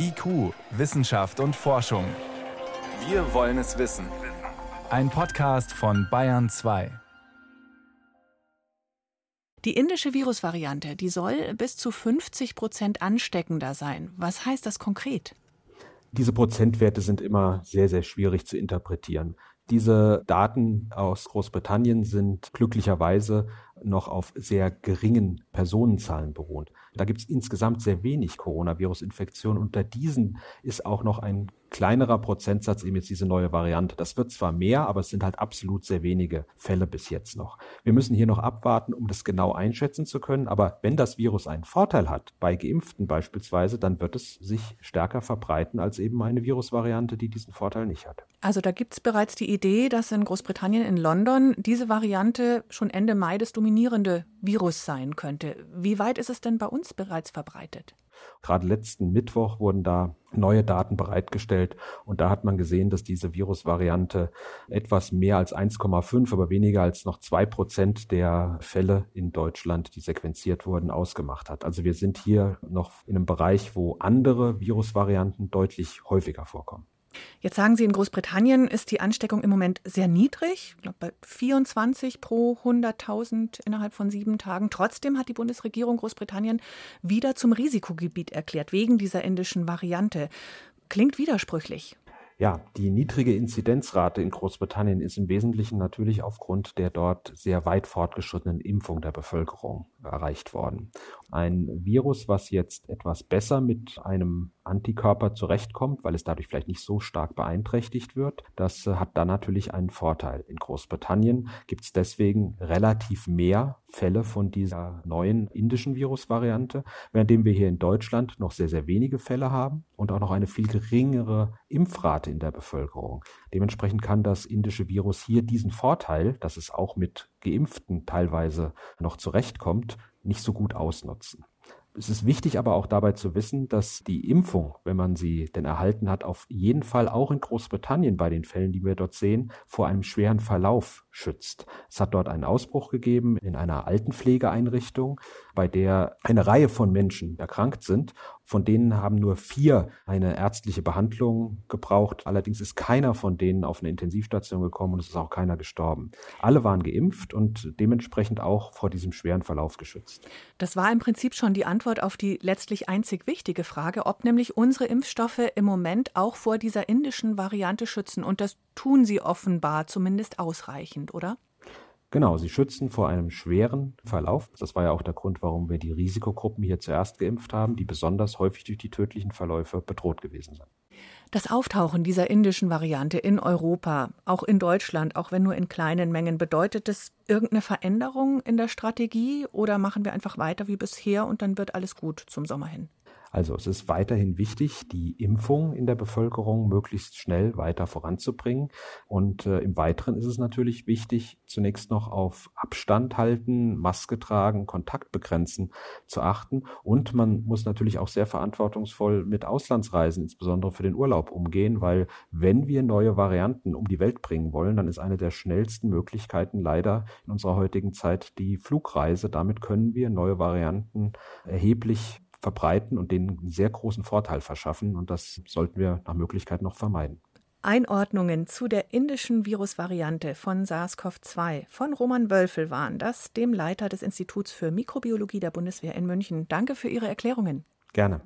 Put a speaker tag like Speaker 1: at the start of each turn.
Speaker 1: IQ, Wissenschaft und Forschung. Wir wollen es wissen. Ein Podcast von Bayern 2.
Speaker 2: Die indische Virusvariante, die soll bis zu 50 Prozent ansteckender sein. Was heißt das konkret?
Speaker 3: Diese Prozentwerte sind immer sehr, sehr schwierig zu interpretieren. Diese Daten aus Großbritannien sind glücklicherweise noch auf sehr geringen Personenzahlen beruht. Da gibt es insgesamt sehr wenig Coronavirus-Infektionen. Unter diesen ist auch noch ein kleinerer Prozentsatz eben jetzt diese neue Variante. Das wird zwar mehr, aber es sind halt absolut sehr wenige Fälle bis jetzt noch. Wir müssen hier noch abwarten, um das genau einschätzen zu können. Aber wenn das Virus einen Vorteil hat, bei Geimpften beispielsweise, dann wird es sich stärker verbreiten als eben eine Virusvariante, die diesen Vorteil nicht hat.
Speaker 2: Also da gibt es bereits die Idee, dass in Großbritannien, in London, diese Variante schon Ende Mai das dominierende Virus sein könnte. Wie weit ist es denn bei uns bereits verbreitet?
Speaker 3: Gerade letzten Mittwoch wurden da neue Daten bereitgestellt und da hat man gesehen, dass diese Virusvariante etwas mehr als 1,5, aber weniger als noch zwei Prozent der Fälle in Deutschland, die sequenziert wurden, ausgemacht hat. Also wir sind hier noch in einem Bereich, wo andere Virusvarianten deutlich häufiger vorkommen.
Speaker 2: Jetzt sagen Sie, in Großbritannien ist die Ansteckung im Moment sehr niedrig, ich glaube bei 24 pro 100.000 innerhalb von sieben Tagen. Trotzdem hat die Bundesregierung Großbritannien wieder zum Risikogebiet erklärt, wegen dieser indischen Variante. Klingt widersprüchlich.
Speaker 3: Ja, die niedrige Inzidenzrate in Großbritannien ist im Wesentlichen natürlich aufgrund der dort sehr weit fortgeschrittenen Impfung der Bevölkerung erreicht worden. Ein Virus, was jetzt etwas besser mit einem Antikörper zurechtkommt, weil es dadurch vielleicht nicht so stark beeinträchtigt wird, das äh, hat dann natürlich einen Vorteil. In Großbritannien gibt es deswegen relativ mehr Fälle von dieser neuen indischen Virusvariante, währenddem wir hier in Deutschland noch sehr, sehr wenige Fälle haben und auch noch eine viel geringere Impfrate in der Bevölkerung. Dementsprechend kann das indische Virus hier diesen Vorteil, dass es auch mit Geimpften teilweise noch zurechtkommt, nicht so gut ausnutzen. Es ist wichtig aber auch dabei zu wissen, dass die Impfung, wenn man sie denn erhalten hat, auf jeden Fall auch in Großbritannien bei den Fällen, die wir dort sehen, vor einem schweren Verlauf schützt. Es hat dort einen Ausbruch gegeben in einer Altenpflegeeinrichtung, bei der eine Reihe von Menschen erkrankt sind. Von denen haben nur vier eine ärztliche Behandlung gebraucht. Allerdings ist keiner von denen auf eine Intensivstation gekommen und es ist auch keiner gestorben. Alle waren geimpft und dementsprechend auch vor diesem schweren Verlauf geschützt.
Speaker 2: Das war im Prinzip schon die Antwort auf die letztlich einzig wichtige Frage, ob nämlich unsere Impfstoffe im Moment auch vor dieser indischen Variante schützen. Und das tun sie offenbar zumindest ausreichend, oder?
Speaker 3: Genau, sie schützen vor einem schweren Verlauf. Das war ja auch der Grund, warum wir die Risikogruppen hier zuerst geimpft haben, die besonders häufig durch die tödlichen Verläufe bedroht gewesen sind.
Speaker 2: Das Auftauchen dieser indischen Variante in Europa, auch in Deutschland, auch wenn nur in kleinen Mengen, bedeutet das irgendeine Veränderung in der Strategie oder machen wir einfach weiter wie bisher und dann wird alles gut zum Sommer hin?
Speaker 3: Also es ist weiterhin wichtig, die Impfung in der Bevölkerung möglichst schnell weiter voranzubringen. Und äh, im Weiteren ist es natürlich wichtig, zunächst noch auf Abstand halten, Maske tragen, Kontakt begrenzen zu achten. Und man muss natürlich auch sehr verantwortungsvoll mit Auslandsreisen, insbesondere für den Urlaub, umgehen, weil wenn wir neue Varianten um die Welt bringen wollen, dann ist eine der schnellsten Möglichkeiten leider in unserer heutigen Zeit die Flugreise. Damit können wir neue Varianten erheblich verbreiten und denen einen sehr großen Vorteil verschaffen. Und das sollten wir nach Möglichkeit noch vermeiden.
Speaker 2: Einordnungen zu der indischen Virusvariante von SARS-CoV-2 von Roman Wölfel waren das, dem Leiter des Instituts für Mikrobiologie der Bundeswehr in München. Danke für Ihre Erklärungen.
Speaker 3: Gerne.